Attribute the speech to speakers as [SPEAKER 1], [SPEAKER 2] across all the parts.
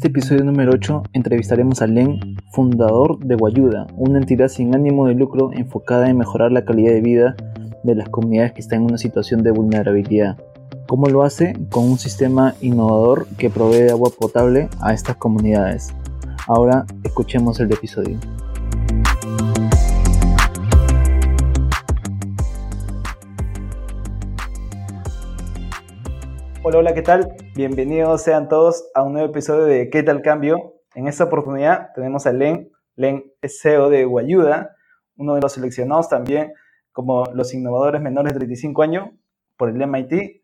[SPEAKER 1] este episodio número 8 entrevistaremos a Len, fundador de Guayuda, una entidad sin ánimo de lucro enfocada en mejorar la calidad de vida de las comunidades que están en una situación de vulnerabilidad. ¿Cómo lo hace? Con un sistema innovador que provee agua potable a estas comunidades. Ahora escuchemos el episodio. Hola, hola, ¿qué tal? Bienvenidos sean todos a un nuevo episodio de ¿Qué tal cambio? En esta oportunidad tenemos a Len. Len es CEO de Guayuda, uno de los seleccionados también como los innovadores menores de 35 años por el MIT.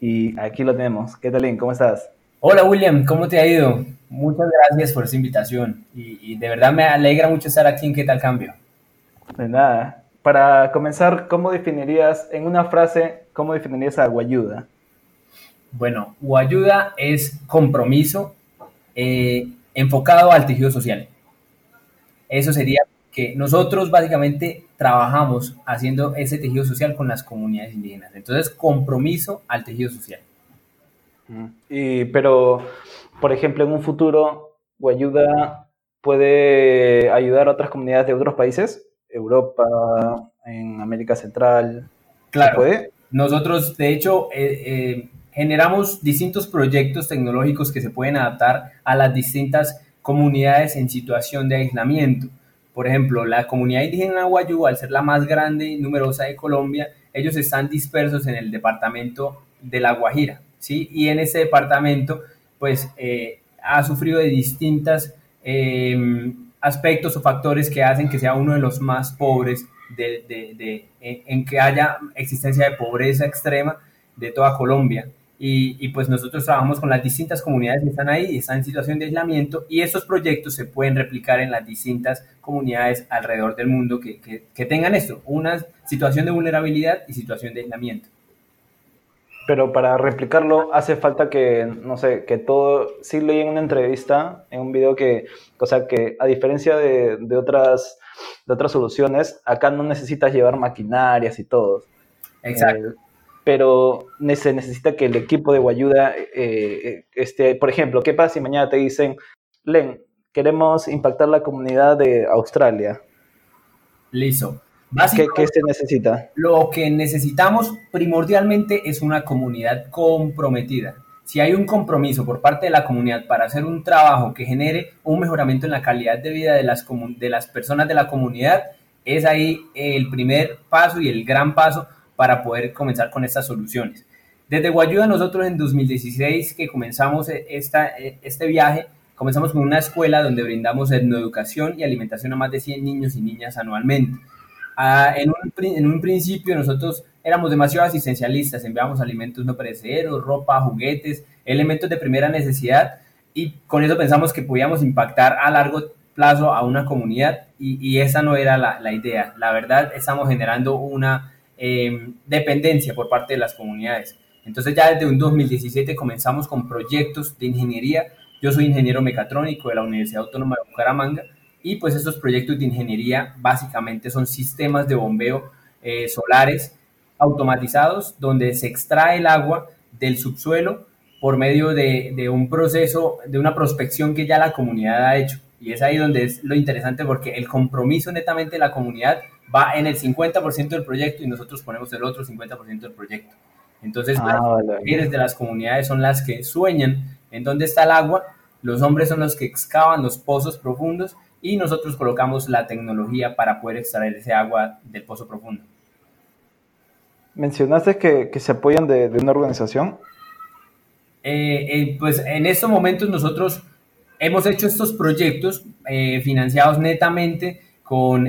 [SPEAKER 1] Y aquí lo tenemos. ¿Qué tal, Len? ¿Cómo estás?
[SPEAKER 2] Hola, William. ¿Cómo te ha ido? Muchas gracias por esta invitación. Y, de verdad me alegra mucho estar aquí en ¿Qué tal cambio?
[SPEAKER 1] De nada. Para comenzar, ¿cómo definirías, en una frase, cómo definirías a Guayuda?
[SPEAKER 2] Bueno, ayuda es compromiso eh, enfocado al tejido social. Eso sería que nosotros básicamente trabajamos haciendo ese tejido social con las comunidades indígenas. Entonces, compromiso al tejido social.
[SPEAKER 1] Y, pero, por ejemplo, en un futuro, Guayuda puede ayudar a otras comunidades de otros países, Europa, en América Central.
[SPEAKER 2] Claro. puede? Nosotros, de hecho, eh, eh, generamos distintos proyectos tecnológicos que se pueden adaptar a las distintas comunidades en situación de aislamiento. Por ejemplo, la comunidad indígena Guayú, al ser la más grande y numerosa de Colombia, ellos están dispersos en el departamento de La Guajira, ¿sí? Y en ese departamento, pues, eh, ha sufrido de distintos em, aspectos o factores que hacen que sea uno de los más pobres, de, en que haya existencia de pobreza extrema de toda Colombia. Y, pues nosotros trabajamos con las distintas comunidades que están ahí y están en situación de aislamiento y estos proyectos se pueden replicar en las distintas comunidades alrededor del mundo que, que, tengan esto, una situación de vulnerabilidad y situación de aislamiento.
[SPEAKER 1] Pero para replicarlo hace falta que, no sé, que todo, sí leí en una entrevista, en un video que, o sea, que a diferencia de, de otras, de otras soluciones, acá no necesitas llevar maquinarias y todo.
[SPEAKER 2] Exacto. Eh,
[SPEAKER 1] pero se necesita que el equipo de Guayuda, eh, eh, este, por ejemplo, ¿qué pasa si mañana te dicen, Len, queremos impactar la comunidad de Australia?
[SPEAKER 2] Listo.
[SPEAKER 1] ¿Qué, ¿Qué, se necesita?
[SPEAKER 2] Lo que necesitamos primordialmente es una comunidad comprometida. Si hay un compromiso por parte de la comunidad para hacer un trabajo que genere un mejoramiento en la calidad de vida de las, de las personas de la comunidad, es ahí el primer paso y el gran paso para poder comenzar con estas soluciones. Desde Guayuda nosotros en 2016 que comenzamos e, esta, e, este viaje, comenzamos con una escuela donde brindamos etnoeducación y alimentación a más de 100 niños y niñas anualmente. Ah, en, un, principio nosotros éramos demasiado asistencialistas, enviábamos alimentos no perecederos, ropa, juguetes, elementos de primera necesidad y con eso pensamos que podíamos impactar a largo plazo a una comunidad y, esa no era la idea. La verdad, estamos generando una eh, dependencia por parte de las comunidades. Entonces ya desde un 2017 comenzamos con proyectos de ingeniería. Yo soy ingeniero mecatrónico de la Universidad Autónoma de Bucaramanga y pues estos proyectos de ingeniería básicamente son sistemas de bombeo eh, solares automatizados donde se extrae el agua del subsuelo por medio de, un proceso, de una prospección que ya la comunidad ha hecho. Y es ahí donde es lo interesante porque el compromiso netamente de la comunidad va en el 50% del proyecto y nosotros ponemos el otro 50% del proyecto. Entonces, ah, las mujeres de las comunidades son las que sueñan en dónde está el agua, los hombres son los que excavan los pozos profundos y nosotros colocamos la tecnología para poder extraer ese agua del pozo profundo.
[SPEAKER 1] ¿Mencionaste que, que se apoyan de, de una organización?
[SPEAKER 2] Eh, eh, pues en estos momentos nosotros hemos hecho estos proyectos eh, financiados netamente con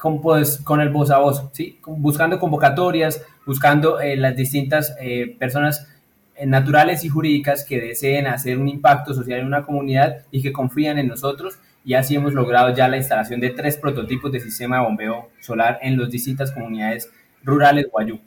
[SPEAKER 2] con, pues, con el voz a voz, ¿sí? buscando convocatorias, buscando eh, las distintas eh, personas eh, naturales y jurídicas que deseen hacer un impacto social en una comunidad y que confían en nosotros. Y así hemos logrado ya la instalación de tres prototipos de sistema de bombeo solar en las distintas comunidades rurales Guayú.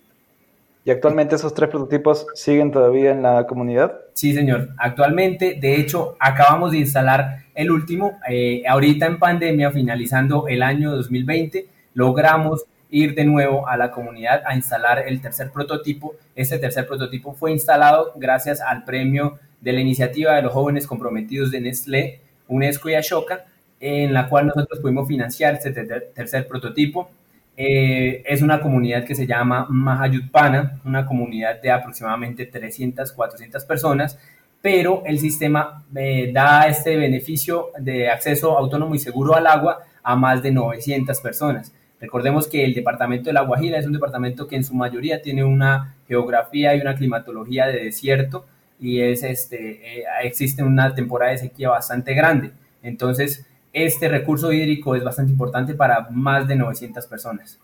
[SPEAKER 1] ¿Y actualmente esos tres prototipos siguen todavía en la comunidad?
[SPEAKER 2] Sí, señor. Actualmente, de hecho, acabamos de instalar el último. Eh, ahorita en pandemia, finalizando el año 2020, logramos ir de nuevo a la comunidad a instalar el tercer prototipo. Este tercer prototipo fue instalado gracias al premio de la iniciativa de los jóvenes comprometidos de Nestlé, UNESCO y Ashoka, en la cual nosotros pudimos financiar este tercer prototipo. Eh, es una comunidad que se llama Mahayutpana, una comunidad de aproximadamente 300, 400 personas, pero el sistema eh, da este beneficio de acceso autónomo y seguro al agua a más de 900 personas. Recordemos que el departamento de La Guajira es un departamento que en su mayoría tiene una geografía y una climatología de desierto y es este, eh, existe una temporada de sequía bastante grande. Entonces, este recurso hídrico es bastante importante para más de 900 personas.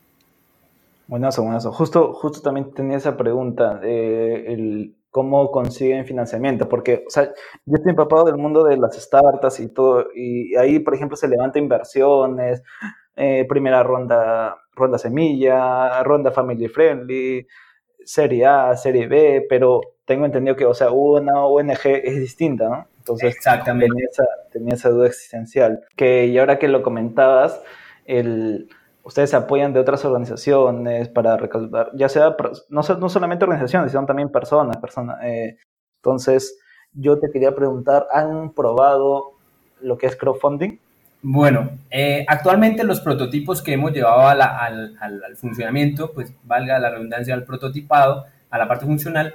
[SPEAKER 1] Buenazo, buenazo. Justo, justo también tenía esa pregunta, el, cómo consiguen financiamiento, porque, o sea, yo estoy empapado del mundo de las startups y todo, y ahí, por ejemplo, se levanta inversiones, eh, primera ronda, ronda semilla, ronda family friendly, serie A, serie B, pero tengo entendido que, o sea, una ONG es distinta, ¿no? Entonces, Exactamente. Tenía, esa, tenía esa duda existencial. Que, y ahora que lo comentabas, el, ustedes se apoyan de otras organizaciones para recaudar, ya sea, no, no solamente organizaciones, sino también personas. personas eh, entonces, yo te quería preguntar, ¿han probado lo que es crowdfunding?
[SPEAKER 2] Bueno, eh, actualmente los prototipos que hemos llevado al, al, funcionamiento, pues valga la redundancia al prototipado, a la parte funcional,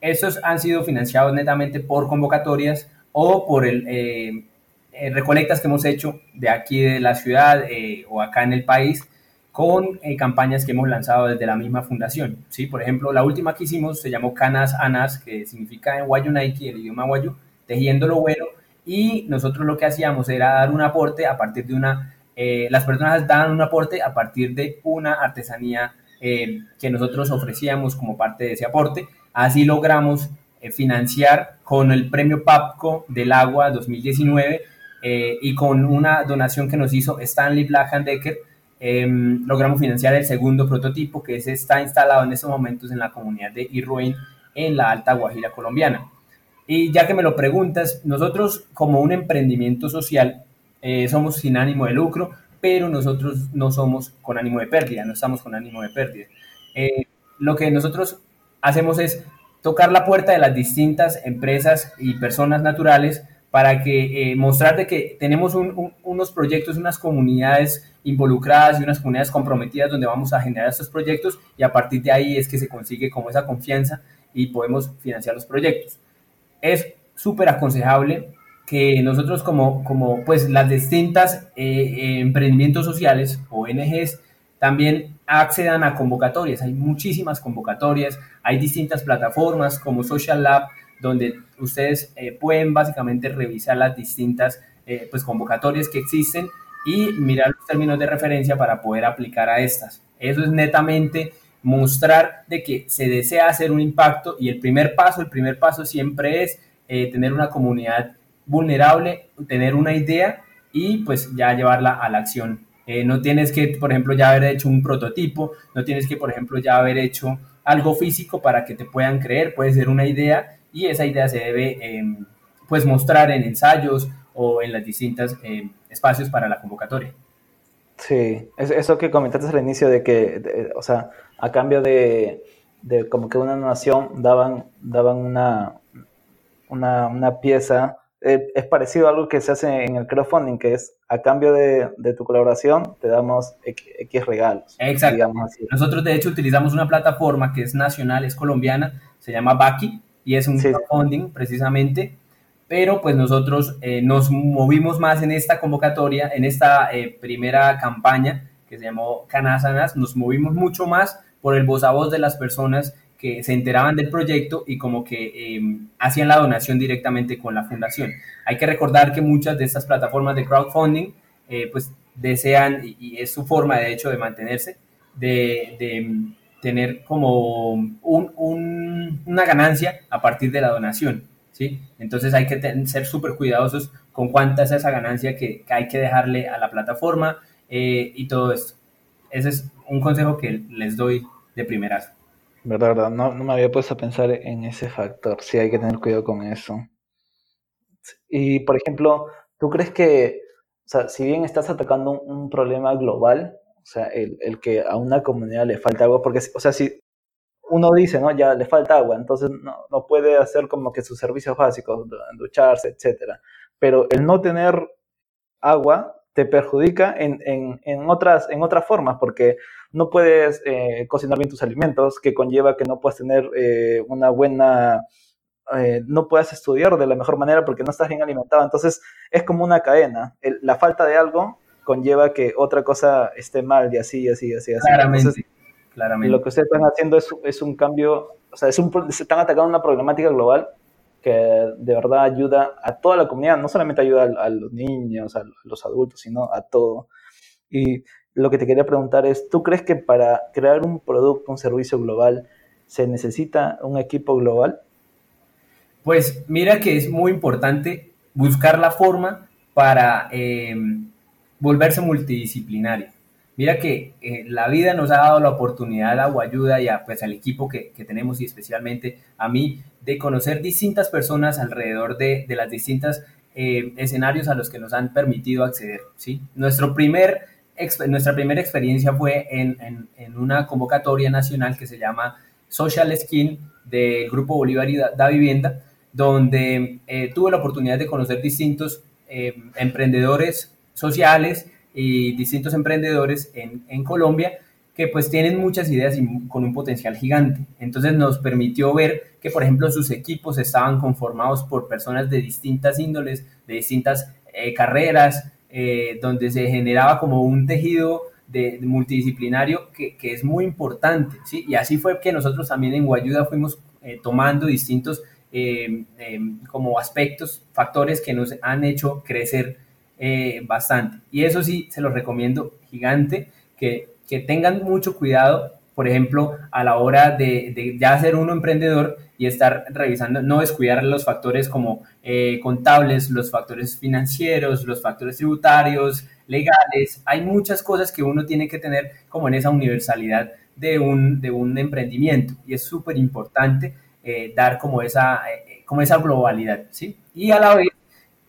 [SPEAKER 2] esos han sido financiados netamente por convocatorias o por el, eh, eh, recolectas que hemos hecho de aquí de la ciudad o acá en el país con campañas que hemos lanzado desde la misma fundación. ¿sí? Por ejemplo, la última que hicimos se llamó Canas Anas, que significa en Wayu Nike, el idioma Wayu, tejiendo lo bueno, y nosotros lo que hacíamos era dar un aporte a partir de una, eh, las personas daban un aporte a partir de una artesanía eh, que nosotros ofrecíamos como parte de ese aporte. Así logramos eh, financiar con el premio PAPCO del agua 2019 y con una donación que nos hizo Stanley Black Decker, em, logramos financiar el segundo prototipo que se está instalado en estos momentos en la comunidad de Irruin en la Alta Guajira colombiana. Y ya que me lo preguntas, nosotros como un emprendimiento social eh, somos sin ánimo de lucro, pero nosotros no somos con ánimo de pérdida, no estamos con ánimo de pérdida. Eh, lo que nosotros hacemos es tocar la puerta de las distintas empresas y personas naturales para que eh, mostrar de que tenemos unos proyectos, unas comunidades involucradas y unas comunidades comprometidas donde vamos a generar estos proyectos y a partir de ahí es que se consigue como esa confianza y podemos financiar los proyectos es súper aconsejable que nosotros como, como pues las distintas eh, emprendimientos sociales, ONGs, también accedan a convocatorias. Hay muchísimas convocatorias, hay distintas plataformas como Social Lab, donde ustedes eh, pueden básicamente revisar las distintas pues convocatorias que existen y mirar los términos de referencia para poder aplicar a estas. Eso es netamente mostrar de que se desea hacer un impacto y el primer paso, el primer paso siempre es eh, tener una comunidad vulnerable, tener una idea y pues ya llevarla a la acción. Eh, no tienes que, por ejemplo, ya haber hecho un prototipo, no tienes que, por ejemplo, ya haber hecho algo físico para que te puedan creer, puede ser una idea y esa idea se debe em, pues mostrar en ensayos o en las distintas em, espacios para la convocatoria.
[SPEAKER 1] Sí, eso que comentaste al inicio de que, o sea, a cambio de, como que una nación daban, daban una, una, pieza, eh, es parecido a algo que se hace en el crowdfunding, que es a cambio de, tu colaboración te damos X, regalos.
[SPEAKER 2] Exacto. Nosotros de hecho utilizamos una plataforma que es nacional, es colombiana, se llama Baki y es un crowdfunding precisamente pero pues nosotros eh, nos movimos más en esta convocatoria, en esta eh, primera campaña que se llamó Canasanas, nos movimos mucho más por el voz a voz de las personas que se enteraban del proyecto y como que em, hacían la donación directamente con la fundación. Hay que recordar que muchas de estas plataformas de crowdfunding eh, pues desean, y, es su forma de hecho de mantenerse, de, em, tener como una ganancia a partir de la donación. ¿sí? Entonces hay que ser súper cuidadosos con cuánta es esa ganancia que, hay que dejarle a la plataforma eh, y todo esto. Ese es un consejo que les doy de primerazo.
[SPEAKER 1] Verdad, verdad, no, no me había puesto a pensar en ese factor, sí hay que tener cuidado con eso. Y, por ejemplo, ¿tú crees que, o sea, si bien estás atacando un, problema global, o sea, el, el, que a una comunidad le falta algo, porque, o sea, si uno dice, ¿no? Ya le falta agua, entonces no, no puede hacer como que sus servicios básicos, ducharse, etcétera. Pero el no tener agua te perjudica en, en, en, otras, en otras formas, porque no puedes eh, cocinar bien tus alimentos, que conlleva que no puedas tener eh, una buena, eh, no puedas estudiar de la mejor manera porque no estás bien alimentado. Entonces es como una cadena. la falta de algo conlleva que otra cosa esté mal y así, así, así, así.
[SPEAKER 2] Claramente. claramente.
[SPEAKER 1] Lo que ustedes están haciendo es, es un cambio, o sea, es un, se están atacando una problemática global que de verdad ayuda a toda la comunidad, no solamente ayuda a, los niños, a los adultos, sino a todo. Y lo que te quería preguntar es, ¿tú crees que para crear un producto, un servicio global, se necesita un equipo global?
[SPEAKER 2] Pues mira que es muy importante buscar la forma para eh, volverse multidisciplinario. Mira que eh, la vida nos ha dado la oportunidad a Guayuda y a, pues, al equipo que, que, tenemos y especialmente a mí de conocer distintas personas alrededor de, de las distintas eh, escenarios a los que nos han permitido acceder. ¿sí? Nuestro primer, nuestra primera experiencia fue en, en, en, una convocatoria nacional que se llama Social Skin del Grupo Bolívar y Da, Vivienda, donde eh, tuve la oportunidad de conocer distintos emprendedores sociales y distintos emprendedores en, Colombia que pues tienen muchas ideas y con un potencial gigante. Entonces nos permitió ver que, por ejemplo, sus equipos estaban conformados por personas de distintas índoles, de distintas eh, carreras, eh, donde se generaba como un tejido multidisciplinario que, que, es muy importante. ¿sí? Y así fue que nosotros también en Guayuda fuimos eh, tomando distintos como aspectos, factores que nos han hecho crecer eh, bastante. Y eso sí, se los recomiendo gigante, que, que tengan mucho cuidado, por ejemplo, a la hora de, de, ya ser uno emprendedor y estar revisando, no descuidar los factores como eh, contables, los factores financieros, los factores tributarios, legales. Hay muchas cosas que uno tiene que tener como en esa universalidad de un, de un emprendimiento y es súper importante eh, dar como esa, como esa globalidad, ¿sí? Y a la vez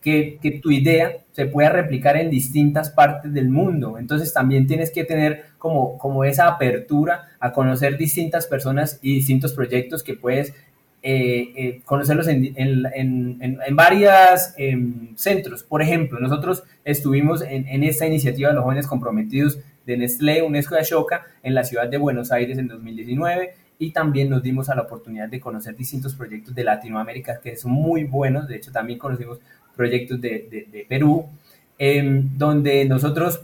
[SPEAKER 2] que, tu idea se pueda replicar en distintas partes del mundo. Entonces también tienes que tener como, como esa apertura a conocer distintas personas y distintos proyectos que puedes eh, eh, conocerlos en, en, en, en varios em, centros. Por ejemplo, nosotros estuvimos en, esta iniciativa de los jóvenes comprometidos de Nestlé, UNESCO y Ashoka en la ciudad de Buenos Aires en 2019 y también nos dimos a la oportunidad de conocer distintos proyectos de Latinoamérica que son muy buenos. De hecho, también conocimos proyectos de, de, Perú, em, donde nosotros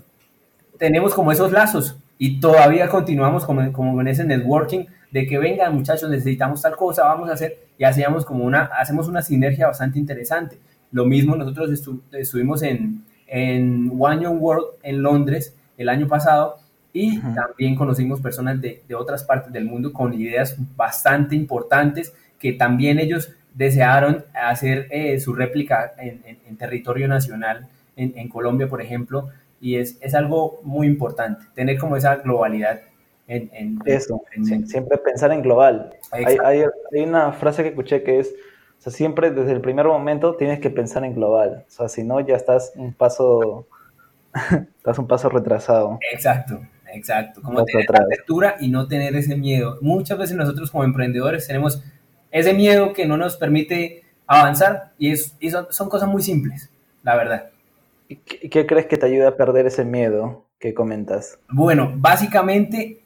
[SPEAKER 2] tenemos como esos lazos y todavía continuamos como, como en ese networking de que vengan muchachos, necesitamos tal cosa, vamos a hacer, y hacíamos como una, hacemos una sinergia bastante interesante. Lo mismo nosotros estuvimos en, en One Young World en Londres el año pasado y también conocimos personas de, de, otras partes del mundo con ideas bastante importantes que también ellos desearon hacer eh, su réplica en, en, territorio nacional, en, en, Colombia, por ejemplo, y es, es, algo muy importante, tener como esa globalidad. En,
[SPEAKER 1] Eso, siempre pensar en global. Hay, hay, hay, una frase que escuché que es, o sea, siempre desde el primer momento tienes que pensar en global, o sea, si no ya estás un paso, estás un paso retrasado.
[SPEAKER 2] Exacto. Exacto, como tener la apertura y no tener ese miedo. Muchas veces nosotros como emprendedores tenemos ese miedo que no nos permite avanzar y, es, son, cosas muy simples, la verdad.
[SPEAKER 1] ¿Y qué, crees que te ayuda a perder ese miedo que comentas?
[SPEAKER 2] Bueno, básicamente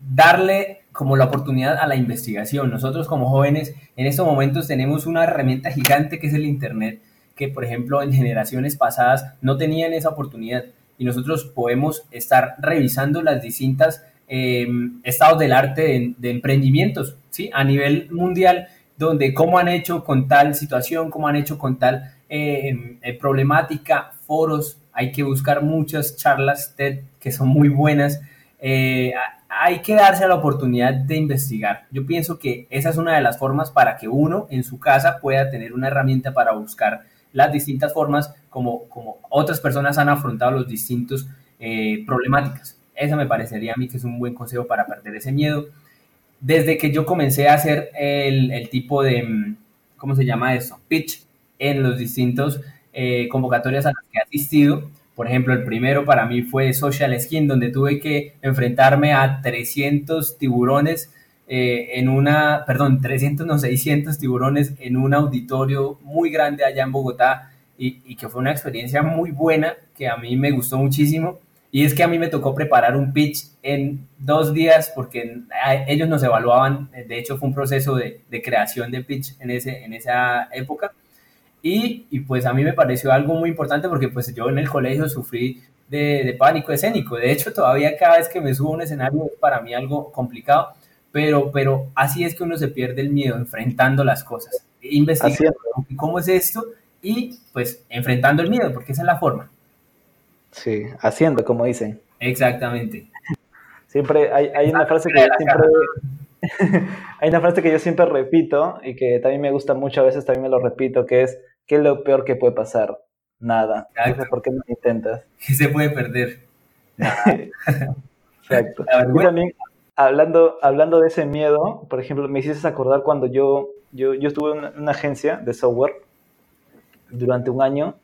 [SPEAKER 2] darle como la oportunidad a la investigación. Nosotros como jóvenes en estos momentos tenemos una herramienta gigante que es el Internet, que por ejemplo en generaciones pasadas no tenían esa oportunidad y nosotros podemos estar revisando las distintas Em, estados del arte de, emprendimientos, ¿sí? A nivel mundial, donde cómo han hecho con tal situación, cómo han hecho con tal em, eh, problemática, foros, hay que buscar muchas charlas TED que son muy buenas. Eh, hay que darse la oportunidad de investigar. Yo pienso que esa es una de las formas para que uno en su casa pueda tener una herramienta para buscar las distintas formas como, como otras personas han afrontado los distintos eh, problemáticas. Esa me parecería a mí que es un buen consejo para perder ese miedo. Desde que yo comencé a hacer el, tipo de, mm, ¿cómo se llama eso? Pitch en los distintos eh, convocatorias a las que he asistido. Por ejemplo, el primero para mí fue Social Skin, donde tuve que enfrentarme a 300 tiburones eh, en una, perdón, 300, no, 600 tiburones en un auditorio muy grande allá en Bogotá y, y que fue una experiencia muy buena que a mí me gustó muchísimo. Y es que a mí me tocó preparar un pitch en dos días porque ellos nos evaluaban, de hecho fue un proceso de, de creación de pitch en, ese, en esa época. Y, y, pues a mí me pareció algo muy importante porque pues yo en el colegio sufrí de, de, pánico escénico. De hecho, todavía cada vez que me subo a un escenario es para mí algo complicado, pero, pero así es que uno se pierde el miedo enfrentando las cosas, investigando cómo es esto y pues enfrentando el miedo, porque esa es la forma.
[SPEAKER 1] Sí, haciendo, como dicen.
[SPEAKER 2] Exactamente.
[SPEAKER 1] Siempre hay, hay una frase que yo siempre... hay una frase que yo siempre repito y que también me gusta mucho, a veces también me lo repito, que es, ¿qué es lo peor que puede pasar? Nada. Entonces, ¿por qué no intentas?
[SPEAKER 2] ¿Qué se puede perder?
[SPEAKER 1] Exacto. Y también, hablando, hablando de ese miedo, por ejemplo, me hiciste acordar cuando yo, yo, yo estuve en una agencia de software durante un año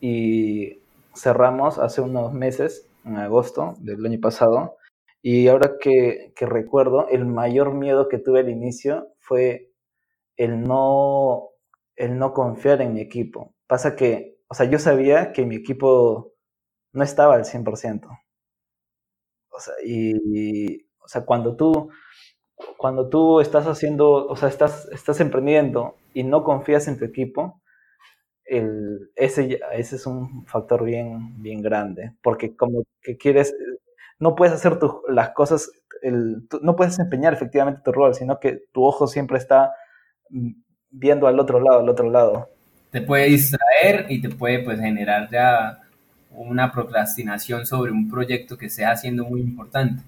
[SPEAKER 1] y cerramos hace unos meses, en agosto del año pasado, y ahora que, que, recuerdo, el mayor miedo que tuve al inicio fue el no, el no confiar en mi equipo. Pasa que, o sea, yo sabía que mi equipo no estaba al 100%. O sea, y, o sea, cuando tú, cuando tú estás haciendo, o sea, estás, estás emprendiendo y no confías en tu equipo, el, ese, ese es un factor bien, bien grande, porque como que quieres, no puedes hacer tu, las cosas, el, no puedes desempeñar efectivamente tu rol, sino que tu ojo siempre está viendo al otro lado, al otro lado.
[SPEAKER 2] Te puede distraer y te puede pues generar ya una procrastinación sobre un proyecto que sea haciendo muy importante.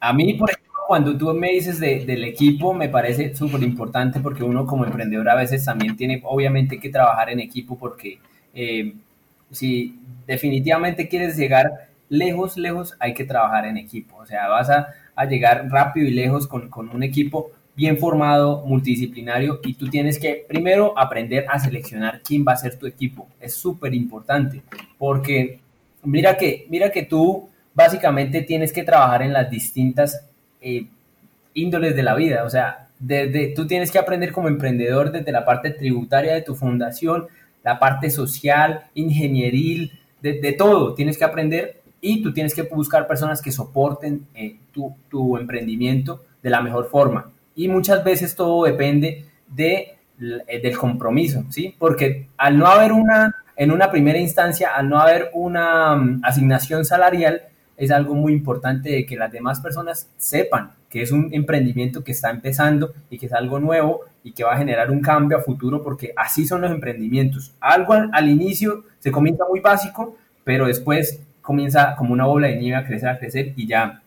[SPEAKER 2] A mí, por ejemplo, cuando tú me dices de, del equipo, me parece súper importante porque uno como emprendedor a veces también tiene obviamente que trabajar en equipo porque eh, si definitivamente quieres llegar lejos, lejos, hay que trabajar en equipo. O sea, vas a, a llegar rápido y lejos con, con, un equipo bien formado, multidisciplinario, y tú tienes que primero aprender a seleccionar quién va a ser tu equipo. Es súper importante porque mira que, mira que tú básicamente tienes que trabajar en las distintas eh, índoles de la vida. O sea, desde, tú tienes que aprender como emprendedor desde la parte tributaria de tu fundación, la parte social, ingenieril, de, todo. Tienes que aprender y tú tienes que buscar personas que soporten eh, tu, tu, emprendimiento de la mejor forma. Y muchas veces todo depende de, eh, del compromiso, ¿sí? Porque al no haber una, en una primera instancia, al no haber una um, asignación salarial, es algo muy importante de que las demás personas sepan que es un emprendimiento que está empezando y que es algo nuevo y que va a generar un cambio a futuro porque así son los emprendimientos. Algo al, inicio se comienza muy básico, pero después comienza como una bola de nieve a crecer, a crecer y ya,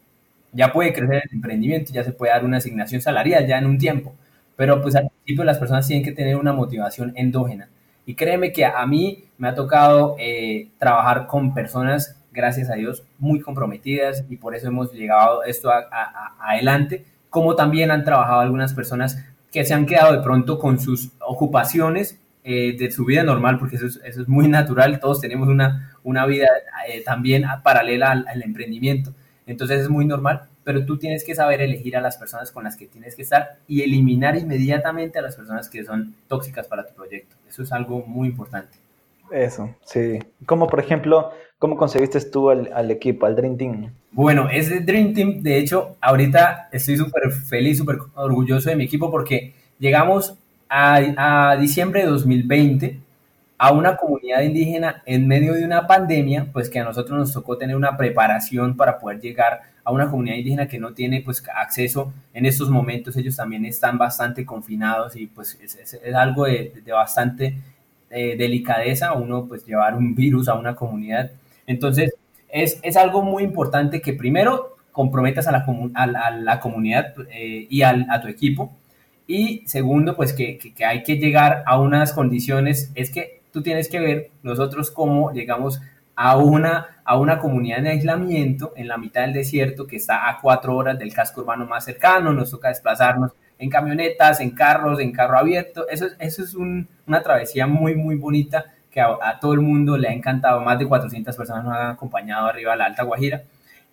[SPEAKER 2] ya puede crecer el emprendimiento, ya se puede dar una asignación salarial ya en un tiempo. Pero pues al principio las personas tienen que tener una motivación endógena. Y créeme que a mí me ha tocado eh, trabajar con personas gracias a Dios, muy comprometidas y por eso hemos llegado esto a, adelante, como también han trabajado algunas personas que se han quedado de pronto con sus ocupaciones eh, de su vida normal, porque eso es, eso es, muy natural, todos tenemos una, una vida eh, también paralela al, al, emprendimiento, entonces es muy normal, pero tú tienes que saber elegir a las personas con las que tienes que estar y eliminar inmediatamente a las personas que son tóxicas para tu proyecto, eso es algo muy importante.
[SPEAKER 1] Eso, sí. Como por ejemplo, ¿cómo conseguiste tú al, equipo, al Dream Team?
[SPEAKER 2] Bueno, ese Dream Team, de hecho, ahorita estoy súper feliz, súper orgulloso de mi equipo porque llegamos a, diciembre de 2020 a una comunidad indígena en medio de una pandemia, pues que a nosotros nos tocó tener una preparación para poder llegar a una comunidad indígena que no tiene pues acceso en estos momentos, ellos también están bastante confinados y pues es, algo de, de bastante eh, delicadeza uno pues llevar un virus a una comunidad. Entonces es, es algo muy importante que primero comprometas a la, a la, comunidad eh, y al, a tu equipo. Y segundo, pues que, que, hay que llegar a unas condiciones, es que tú tienes que ver nosotros cómo llegamos a una, a una comunidad en aislamiento en la mitad del desierto que está a cuatro horas del casco urbano más cercano, nos toca desplazarnos en camionetas, en carros, en carro abierto. Eso, eso es un, una travesía muy, muy bonita que a, todo el mundo le ha encantado. Más de 400 personas nos han acompañado arriba a la Alta Guajira.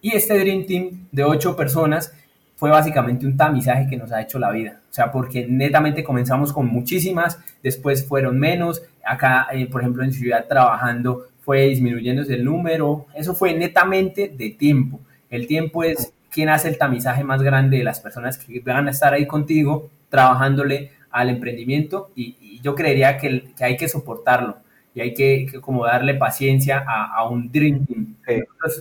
[SPEAKER 2] Y este Dream Team de ocho personas fue básicamente un tamizaje que nos ha hecho la vida. O sea, porque netamente comenzamos con muchísimas, después fueron menos. Acá, eh, por ejemplo, en Ciudad trabajando fue disminuyéndose el número. Eso fue netamente de tiempo. El tiempo es quien hace el tamizaje más grande de las personas que van a estar ahí contigo trabajándole al emprendimiento y, yo creería que, hay que soportarlo y hay que, como darle paciencia a, un Dream Team.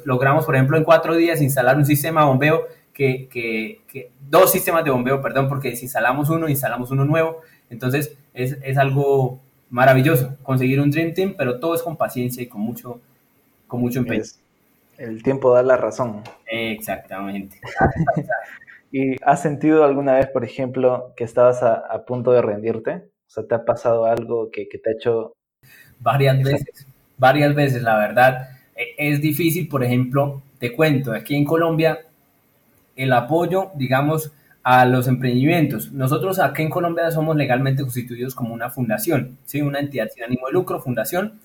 [SPEAKER 2] logramos, por ejemplo, en cuatro días instalar un sistema de bombeo que, que, dos sistemas de bombeo, perdón, porque si instalamos uno, instalamos uno nuevo. Entonces es, es, algo maravilloso conseguir un Dream Team, pero todo es con paciencia y con mucho, con mucho empeño.
[SPEAKER 1] el tiempo da la razón.
[SPEAKER 2] Exactamente.
[SPEAKER 1] ¿Y has sentido alguna vez, por ejemplo, que estabas a, punto de rendirte? O sea, ¿te ha pasado algo que, que te ha hecho...
[SPEAKER 2] Varias veces, varias veces, la verdad. E, es difícil, por ejemplo, te cuento, aquí en Colombia el apoyo, digamos, a los emprendimientos. Nosotros aquí en Colombia somos legalmente constituidos como una fundación, ¿sí? una entidad sin ánimo de lucro, fundación,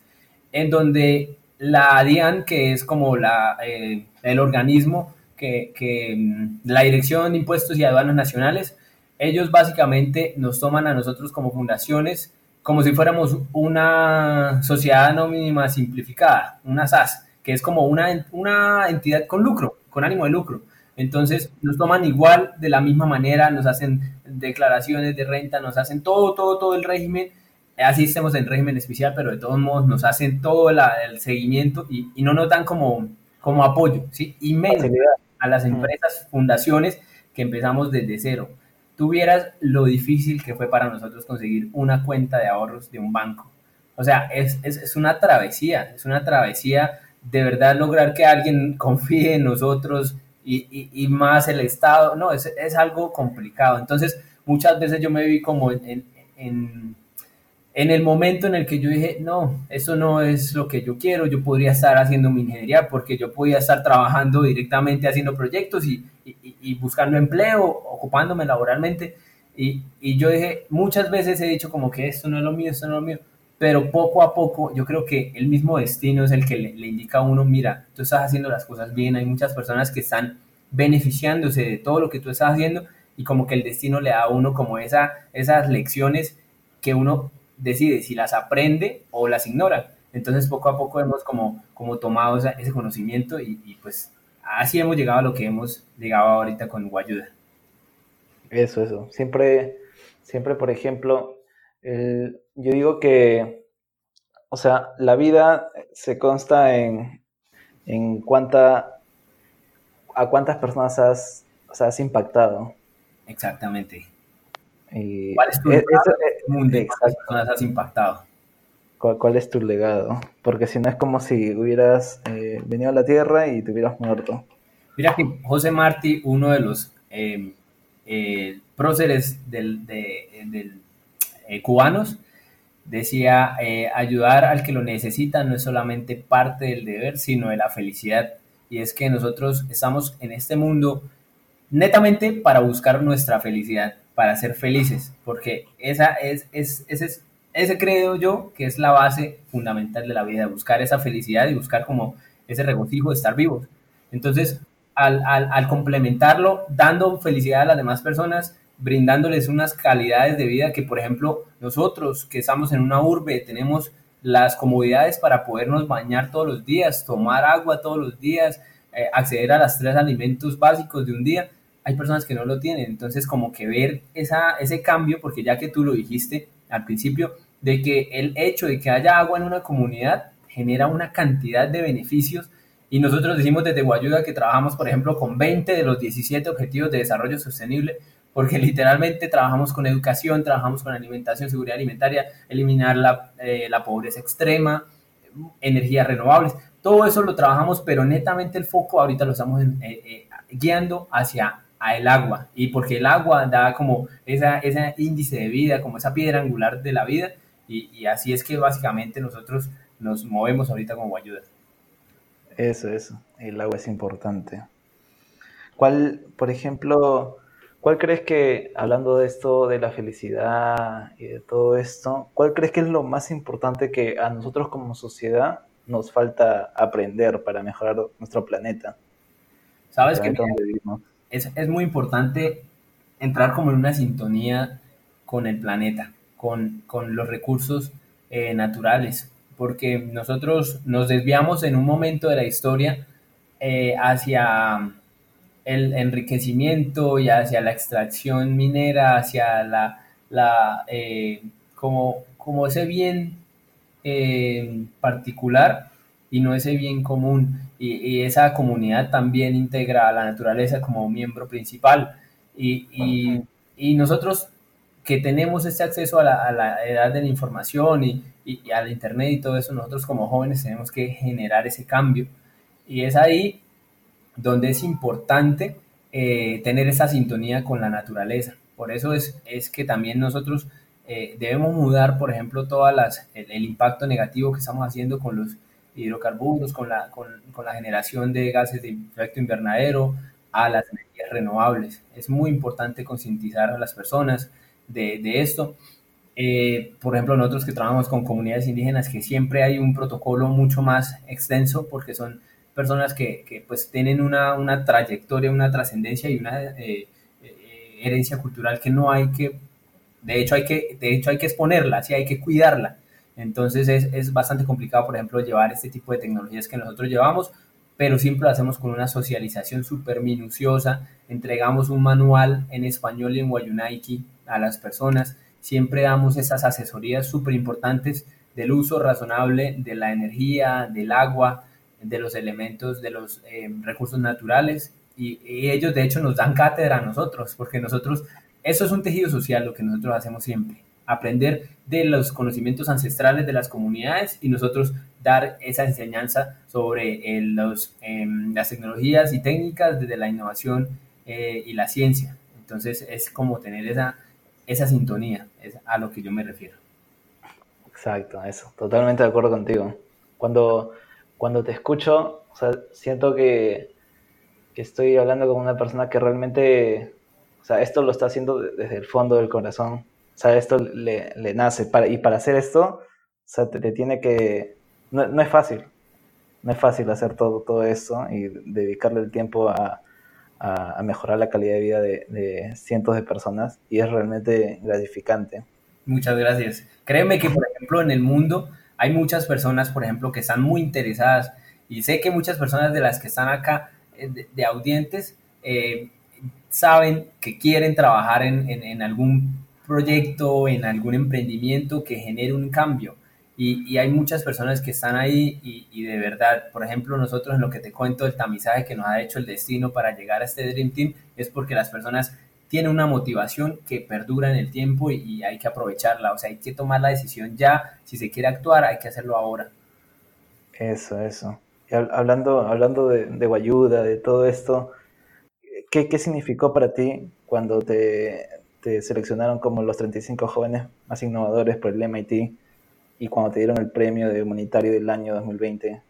[SPEAKER 2] en donde la DIAN, que es como la, eh, el organismo que, que, mm, la Dirección de Impuestos y Aduanas Nacionales, ellos básicamente nos toman a nosotros como fundaciones como si fuéramos una sociedad anónima simplificada, una SAS, que es como una, una entidad con lucro, con ánimo de lucro. Entonces nos toman igual, de la misma manera, nos hacen declaraciones de renta, nos hacen todo, todo, todo el régimen. Así estemos en régimen especial, pero de todos modos nos hacen todo el seguimiento y, no nos dan como, como apoyo, ¿sí? Y menos a las empresas, fundaciones que empezamos desde cero. Tuvieras lo difícil que fue para nosotros conseguir una cuenta de ahorros de un banco. O sea, es, es, es una travesía, es una travesía de verdad lograr que alguien confíe en nosotros, y, y, más el Estado, no, es, es, algo complicado. Entonces, muchas veces yo me vi como en, el momento en el que yo dije, no, eso no es lo que yo quiero, yo podría estar haciendo mi ingeniería porque yo podía estar trabajando directamente haciendo proyectos y, y buscando empleo, ocupándome laboralmente. Y, y, yo dije, muchas veces he dicho como que esto no es lo mío, esto no es lo mío, pero poco a poco yo creo que el mismo destino es el que le, indica a uno, mira, tú estás haciendo las cosas bien, hay muchas personas que están beneficiándose de todo lo que tú estás haciendo y como que el destino le da a uno como esa, esas lecciones que uno decide si las aprende o las ignora. Entonces poco a poco hemos como, como tomado ese conocimiento y, pues así hemos llegado a lo que hemos llegado ahorita con Guayuda.
[SPEAKER 1] Eso, eso. Siempre, siempre, por ejemplo, yo digo que, o sea, la vida se consta en, en cuánta, a cuántas personas has, has impactado.
[SPEAKER 2] Exactamente. ¿Cuál es tu e, legado e, personas has impactado?
[SPEAKER 1] ¿Cuál, es tu legado? Porque si no es como si hubieras eh, venido a la Tierra y te hubieras muerto.
[SPEAKER 2] Mira que José Martí, uno de los eh, eh, próceres del, del eh, cubanos, decía, eh, ayudar al que lo necesita no es solamente parte del deber, sino de la felicidad. Y es que nosotros estamos en este mundo netamente para buscar nuestra felicidad, para ser felices, porque esa es, es, ese, ese creo yo que es la base fundamental de la vida, buscar esa felicidad y buscar como ese regocijo de estar vivos. Entonces, al, al complementarlo, dando felicidad a las demás personas, brindándoles unas calidades de vida que, por ejemplo, nosotros que estamos en una urbe tenemos las comodidades para podernos bañar todos los días, tomar agua todos los días, eh, acceder a las tres alimentos básicos de un día. Hay personas que no lo tienen, entonces como que ver esa, ese cambio, porque ya que tú lo dijiste al principio, de que el hecho de que haya agua en una comunidad genera una cantidad de beneficios. Y nosotros decimos desde Guayuda que trabajamos, por ejemplo, con 20 de los 17 objetivos de desarrollo sostenible, porque literalmente trabajamos con educación, trabajamos con alimentación, seguridad alimentaria, eliminar la, eh, la pobreza extrema, energías renovables, todo eso lo trabajamos, pero netamente el foco ahorita lo estamos eh, eh, guiando hacia el agua, y porque el agua da como esa, ese índice de vida, como esa piedra angular de la vida, y, y así es que básicamente nosotros nos movemos ahorita como ayuda.
[SPEAKER 1] Eso, eso, el agua es importante. ¿Cuál, por ejemplo, ¿Cuál crees que, hablando de esto, de la felicidad y de todo esto, cuál crees que es lo más importante que a nosotros como sociedad nos falta aprender para mejorar nuestro planeta?
[SPEAKER 2] Sabes que es, es muy importante entrar como en una sintonía con el planeta, con, con los recursos eh, naturales, porque nosotros nos desviamos en un momento de la historia eh, hacia el enriquecimiento y hacia la extracción minera, hacia la, la eh, como, como ese bien particular y no ese bien común. Y, esa comunidad también integra a la naturaleza como miembro principal. Y, y, nosotros que tenemos este acceso a la, edad de la información y, y, al Internet y todo eso, nosotros como jóvenes tenemos que generar ese cambio. Y es ahí donde es importante eh, tener esa sintonía con la naturaleza. Por eso es, es que también nosotros eh, debemos mudar, por ejemplo, todas las, el, impacto negativo que estamos haciendo con los hidrocarburos, con la, con, con la generación de gases de efecto invernadero, a las energías renovables. Es muy importante concientizar a las personas, de, esto. Eh, por ejemplo, nosotros que trabajamos con comunidades indígenas, que siempre hay un protocolo mucho más extenso porque son personas que, que pues tienen una, una, trayectoria, una trascendencia y una eh, eh, herencia cultural que no hay que, de hecho hay que, de hecho hay que exponerla, sí hay que cuidarla. Entonces es, es bastante complicado, por ejemplo, llevar este tipo de tecnologías que nosotros llevamos, pero siempre lo hacemos con una socialización súper minuciosa. Entregamos un manual en español y en Wayunaiki a las personas. Siempre damos esas asesorías súper importantes del uso razonable de la energía, del agua, de los elementos, de los eh, recursos naturales. Y, ellos de hecho nos dan cátedra a nosotros, porque nosotros, eso es un tejido social, lo que nosotros hacemos siempre, aprender de los conocimientos ancestrales de las comunidades y nosotros dar esa enseñanza sobre eh, los, em, las tecnologías y técnicas desde la innovación eh, y la ciencia. Entonces es como tener esa, esa sintonía, es a lo que yo me refiero.
[SPEAKER 1] Exacto, eso, totalmente de acuerdo contigo. Cuando, cuando te escucho, siento que, que estoy hablando con una persona que realmente, o sea, esto lo está haciendo desde el fondo del corazón. O sea, esto le, le nace. Para, y para hacer esto, o sea, te, tiene que... No, no, es fácil. No es fácil hacer todo, todo esto y dedicarle el tiempo a, a, mejorar la calidad de vida de, cientos de personas y es realmente gratificante.
[SPEAKER 2] Muchas gracias. Créeme que, por ejemplo, en el mundo hay muchas personas, por ejemplo, que están muy interesadas y sé que muchas personas de las que están acá eh, de, audientes eh, saben que quieren trabajar en, en algún proyecto, en algún emprendimiento que genere un cambio. Y, hay muchas personas que están ahí y, de verdad, por ejemplo, nosotros en lo que te cuento, el tamizaje que nos ha hecho el destino para llegar a este Dream Team es porque las personas tienen una motivación que perdura en el tiempo y, hay que aprovecharla. O sea, hay que tomar la decisión ya. Si se quiere actuar, hay que hacerlo ahora.
[SPEAKER 1] Eso, eso. hablando, hablando de, de Guayuda, de todo esto, ¿qué, ¿qué significó para ti cuando te, te seleccionaron como los 35 jóvenes más innovadores por el MIT? y cuando te dieron el premio de humanitario del año 2020?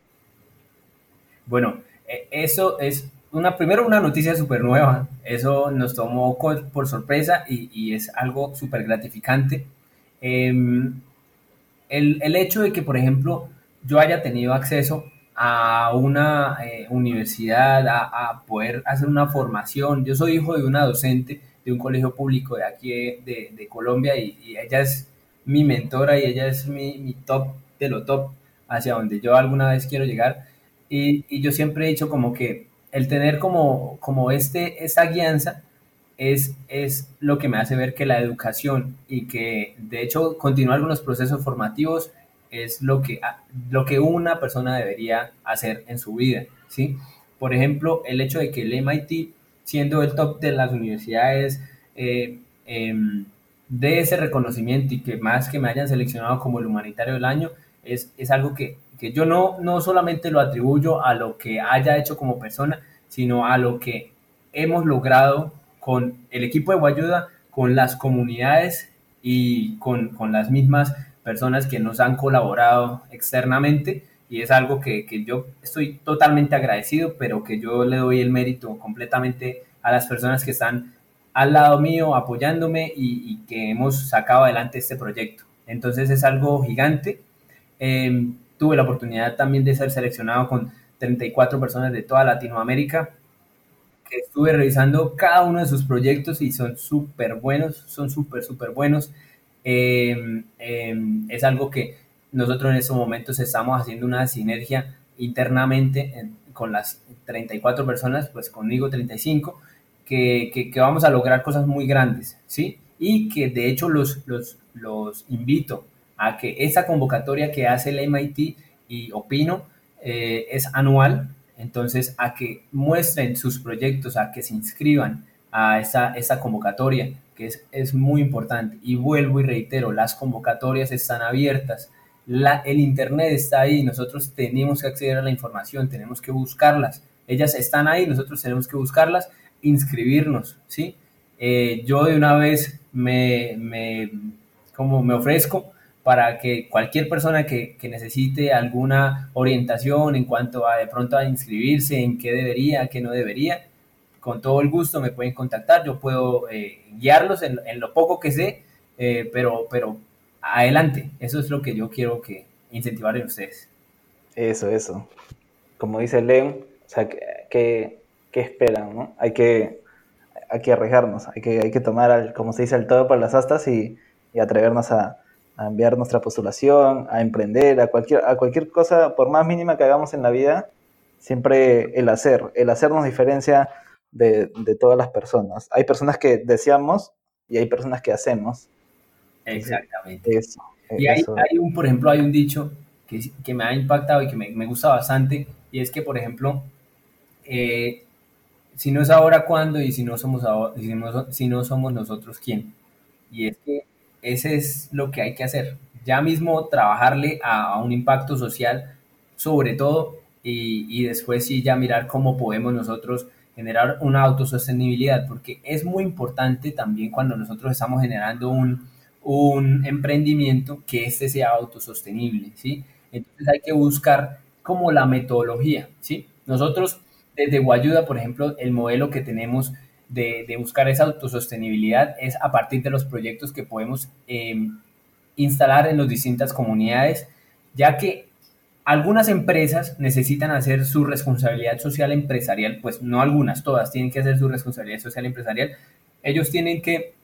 [SPEAKER 2] Bueno, e, eso es una, primero una noticia súper nueva, eso nos tomó por sorpresa y, es algo súper gratificante. Em, el, hecho de que, por ejemplo, yo haya tenido acceso a una eh, universidad, a, poder hacer una formación. Yo soy hijo de una docente de un colegio público de aquí de, Colombia y, y, ella es mi mentora y ella es mi, top de lo top hacia donde yo alguna vez quiero llegar. Y, yo siempre he dicho como que el tener como, como este, esta guianza es, es lo que me hace ver que la educación y que de hecho continuar algunos procesos formativos es lo que, lo que una persona debería hacer en su vida, ¿sí? Por ejemplo, el hecho de que el MIT, siendo el top de las universidades eh, em, de ese reconocimiento y que más que me hayan seleccionado como el humanitario del año, es, es algo que, que, yo no, no solamente lo atribuyo a lo que haya hecho como persona, sino a lo que hemos logrado con el equipo de Guayuda, con las comunidades y con, con las mismas personas que nos han colaborado externamente y es algo que, que, yo estoy totalmente agradecido, pero que yo le doy el mérito completamente a las personas que están al lado mío apoyándome y, que hemos sacado adelante este proyecto. Entonces es algo gigante. Em, tuve la oportunidad también de ser seleccionado con 34 personas de toda Latinoamérica, porque estuve revisando cada uno de sus proyectos y son súper buenos, son súper, súper buenos. Em, em, es algo que nosotros en estos momentos estamos haciendo una sinergia internamente con las 34 personas, pues conmigo 35, que, que, que, vamos a lograr cosas muy grandes, ¿sí? Y que de hecho los, los, los invito a que esa convocatoria que hace el MIT y opino eh, es anual, entonces a que muestren sus proyectos, a que se inscriban a esa, esa convocatoria, que es, es muy importante. Y vuelvo y reitero, las convocatorias están abiertas, la, el Internet está ahí, nosotros tenemos que acceder a la información, tenemos que buscarlas. Ellas están ahí, nosotros tenemos que buscarlas, inscribirnos, ¿sí? Eh, yo de una vez me, me, como me ofrezco para que cualquier persona que, necesite alguna orientación en cuanto a de pronto a inscribirse, en qué debería, qué no debería, con todo el gusto me pueden contactar, yo puedo eh, guiarlos en, lo poco que sé, eh, pero, pero adelante, eso es lo que yo quiero que incentivar en ustedes.
[SPEAKER 1] Eso, eso. Como dice Len, o sea, ¿qué, esperan? ¿no? Hay, que, hay que arriesgarnos, hay que, hay que tomar, como se dice, el todo por las astas y atrevernos a, enviar nuestra postulación, a emprender, a cualquier, a cualquier cosa, por más mínima que hagamos en la vida, siempre el hacer, el hacer nos diferencia de, todas las personas. Hay personas que deseamos y hay personas que hacemos.
[SPEAKER 2] Exactamente. y hay, un, por ejemplo, hay un dicho que, me ha impactado y que me, gusta bastante, y es que, por ejemplo, eh, si no es ahora, ¿cuándo? Y si no somos, si si no somos nosotros, ¿quién? Y es que ese es lo que hay que hacer. Ya mismo trabajarle a, un impacto social, sobre todo, y, después sí ya mirar cómo podemos nosotros generar una autosostenibilidad, porque es muy importante también cuando nosotros estamos generando un, un emprendimiento que este sea autosostenible, ¿sí? Entonces hay que buscar como la metodología, ¿sí? Nosotros desde Guayuda, por ejemplo, el modelo que tenemos de, buscar esa autosostenibilidad es a partir de los proyectos que podemos em, instalar en las distintas comunidades, ya que algunas empresas necesitan hacer su responsabilidad social empresarial, pues no algunas, todas tienen que hacer su responsabilidad social empresarial. Ellos tienen que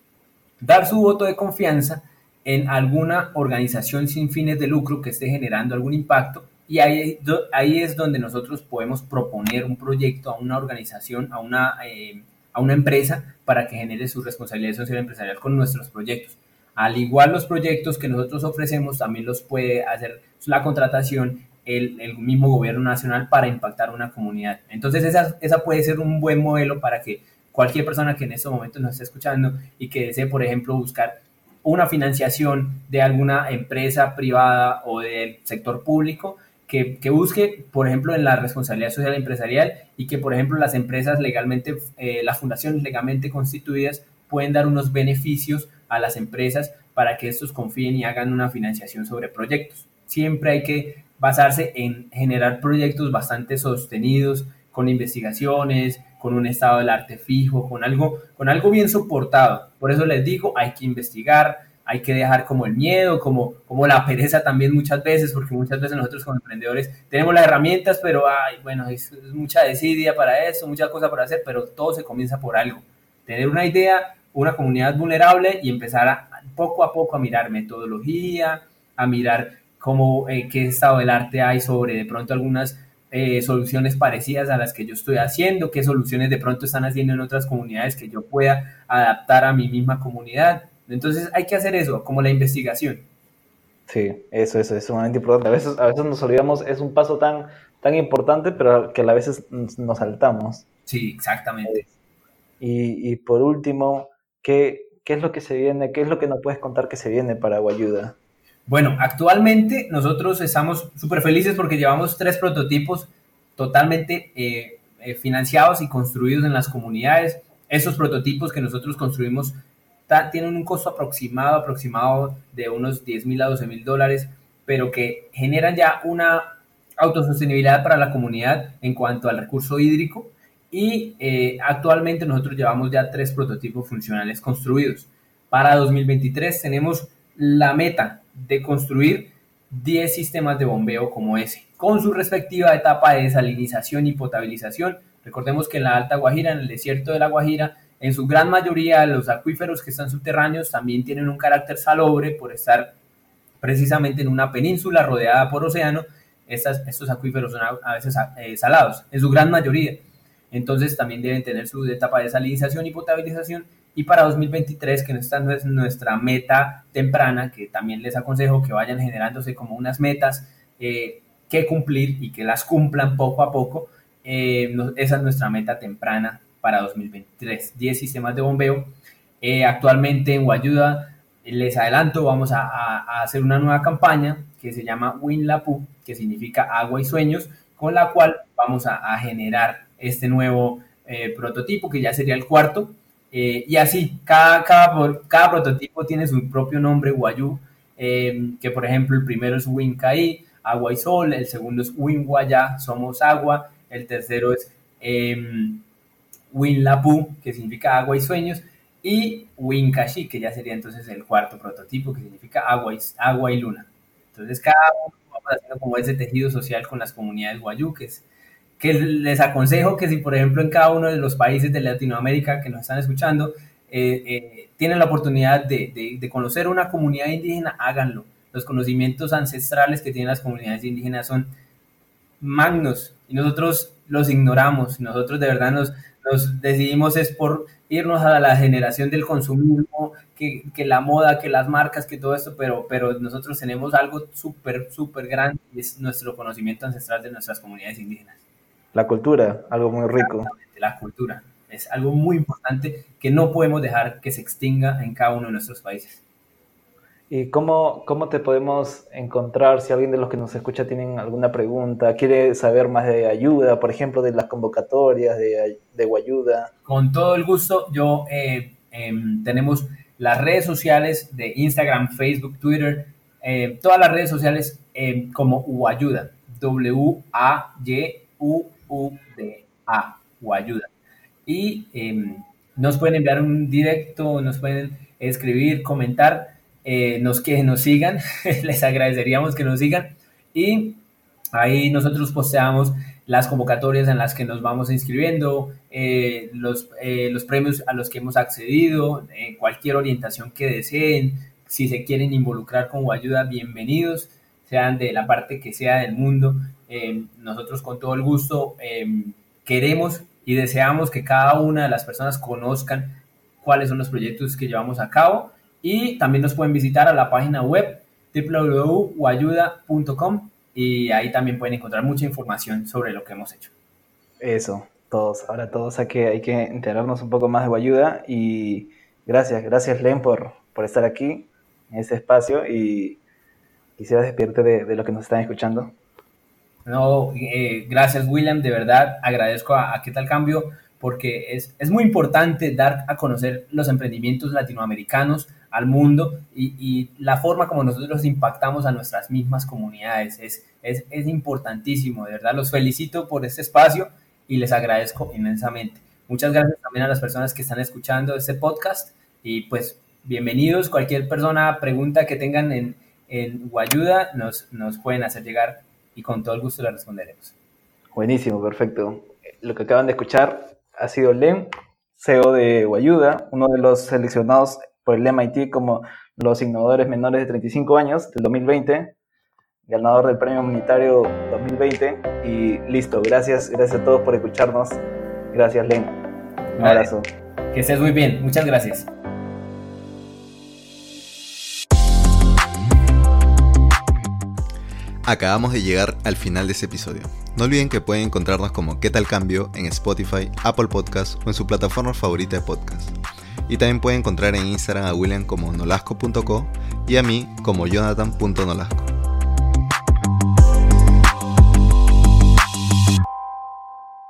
[SPEAKER 2] dar su voto de confianza en alguna organización sin fines de lucro que esté generando algún impacto y ahí, ahí es donde nosotros podemos proponer un proyecto a una organización, a una eh, a una empresa para que genere su responsabilidad social empresarial con nuestros proyectos. Al igual los proyectos que nosotros ofrecemos también los puede hacer la contratación el, el mismo gobierno nacional para impactar una comunidad. Entonces esa, esa puede ser un buen modelo para que cualquier persona que en estos momentos nos esté escuchando y que desee, por ejemplo, buscar una financiación de alguna empresa privada o del sector público, que, busque, por ejemplo, en la responsabilidad social empresarial y que, por ejemplo, las empresas legalmente, eh, las fundaciones legalmente constituidas pueden dar unos beneficios a las empresas para que estos confíen y hagan una financiación sobre proyectos. Siempre hay que basarse en generar proyectos bastante sostenidos, con investigaciones, con un estado del arte fijo, con algo, con algo bien soportado. Por eso les digo, hay que investigar, hay que dejar como el miedo, como, como la pereza también muchas veces, porque muchas veces nosotros como emprendedores tenemos las herramientas, pero ay, bueno, es, mucha desidia para eso, muchas cosas para hacer, pero todo se comienza por algo. Tener una idea, una comunidad vulnerable y empezar poco a poco a mirar metodología, a mirar cómo, eh, qué estado del arte hay sobre de pronto algunas eh, soluciones parecidas a las que yo estoy haciendo, qué soluciones de pronto están haciendo en otras comunidades que yo pueda adaptar a mi misma comunidad entonces hay que hacer eso, como la investigación.
[SPEAKER 1] Sí, eso, eso es sumamente importante. A veces, a veces nos olvidamos, es un paso tan, tan importante, pero que a veces nos saltamos.
[SPEAKER 2] Sí, exactamente.
[SPEAKER 1] Y, por último, ¿qué, ¿qué, es lo que se viene? ¿Qué es lo que nos puedes contar que se viene para Guayuda?
[SPEAKER 2] Bueno, actualmente nosotros estamos súper felices porque llevamos tres prototipos totalmente eh, eh, financiados y construidos en las comunidades. Esos prototipos que nosotros construimos tienen un costo aproximado, aproximado de unos 10 mil a 12 mil dólares, pero que generan ya una autosostenibilidad para la comunidad en cuanto al recurso hídrico y eh, actualmente nosotros llevamos ya tres prototipos funcionales construidos. Para 2023 tenemos la meta de construir 10 sistemas de bombeo como ese, con su respectiva etapa de desalinización y potabilización Recordemos que en la Alta Guajira, en el desierto de la Guajira, en su gran mayoría los acuíferos que están subterráneos también tienen un carácter salobre por estar precisamente en una península rodeada por océano. estos acuíferos son a, veces eh, salados, en su gran mayoría. Entonces también deben tener su etapa de salinización y potabilización. Y para 2023, que no es nuestra meta temprana, que también les aconsejo que vayan generándose como unas metas eh, que cumplir y que las cumplan poco a poco. Eh, esa es nuestra meta temprana para 2023. 10 sistemas de bombeo. Eh, actualmente en Guayuda, les adelanto, vamos a, hacer una nueva campaña que se llama WinLapu, que significa agua y sueños, con la cual vamos a, generar este nuevo eh, prototipo, que ya sería el cuarto. Eh, y así, cada, cada, cada, prototipo tiene su propio nombre, Guayú, que por ejemplo el primero es Wincaí, agua y sol, el segundo es Winguayá, somos agua, el tercero es em, Winlapu, que significa agua y sueños, y Winkashi, que ya sería entonces el cuarto prototipo, que significa agua y, agua y luna. Entonces, cada uno vamos haciendo como ese tejido social con las comunidades guayuques, que les aconsejo que si, por ejemplo, en cada uno de los países de Latinoamérica que nos están escuchando, eh, eh, tienen la oportunidad de, de conocer una comunidad indígena, háganlo. Los conocimientos ancestrales que tienen las comunidades indígenas son magnos y nosotros los ignoramos. Nosotros de verdad nos, nos decidimos es por irnos a la generación del consumismo, que, que, la moda, que las marcas, que todo esto, pero, pero nosotros tenemos algo súper, súper grande y es nuestro conocimiento ancestral de nuestras comunidades indígenas.
[SPEAKER 1] La cultura, algo muy rico.
[SPEAKER 2] La cultura es algo muy importante que no podemos dejar que se extinga en cada uno de nuestros países.
[SPEAKER 1] ¿Y cómo, cómo te podemos encontrar si alguien de los que nos escucha tienen alguna pregunta, quiere saber más de ayuda, por ejemplo, de las convocatorias de, de Guayuda?
[SPEAKER 2] Con todo el gusto, yo eh, em, tenemos las redes sociales de Instagram, Facebook, Twitter, eh, todas las redes sociales em, como Guayuda, W-A-Y-U-U-D-A, Guayuda. Y em, nos pueden enviar un directo, nos pueden escribir, comentar eh, nos, que nos sigan, les agradeceríamos que nos sigan y ahí nosotros posteamos las convocatorias en las que nos vamos inscribiendo, eh, los, eh, los premios a los que hemos accedido, cualquier orientación que deseen, si se quieren involucrar con ayuda, bienvenidos, sean de la parte que sea del mundo. Nosotros con todo el gusto queremos y deseamos que cada una de las personas conozcan cuáles son los proyectos que llevamos a cabo y también nos pueden visitar a la página web www.guayuda.com y ahí también pueden encontrar mucha información sobre lo que hemos hecho.
[SPEAKER 1] Eso, todos, ahora todos hay que, hay que enterarnos un poco más de Guayuda y gracias, gracias Len por, por estar aquí en este espacio y quisiera despedirte de, de lo que nos están escuchando.
[SPEAKER 2] No, eh, gracias William, de verdad agradezco a, a ¿Qué tal cambio? porque es, es, muy importante dar a conocer los emprendimientos latinoamericanos al mundo y, la forma como nosotros impactamos a nuestras mismas comunidades. Es, es, es, importantísimo, de verdad. Los felicito por este espacio y les agradezco inmensamente. Muchas gracias también a las personas que están escuchando este podcast y pues bienvenidos. Cualquier persona, pregunta que tengan en, en Guayuda nos, nos pueden hacer llegar y con todo el gusto les responderemos.
[SPEAKER 1] Buenísimo, perfecto. Lo que acaban de escuchar ha sido Len, CEO de Guayuda, uno de los seleccionados por el MIT como los innovadores menores de 35 años del 2020, ganador del Premio Humanitario 2020 y listo. Gracias, gracias a todos por escucharnos. Gracias, Len. Un abrazo.
[SPEAKER 2] Que estés muy bien. Muchas gracias.
[SPEAKER 3] Acabamos de llegar al final de este episodio. No olviden que pueden encontrarnos como ¿Qué tal cambio? en Spotify, Apple Podcasts o en su plataforma favorita de podcast. Y también pueden encontrar en Instagram a William como nolasco.co y a mí como jonathan.nolasco.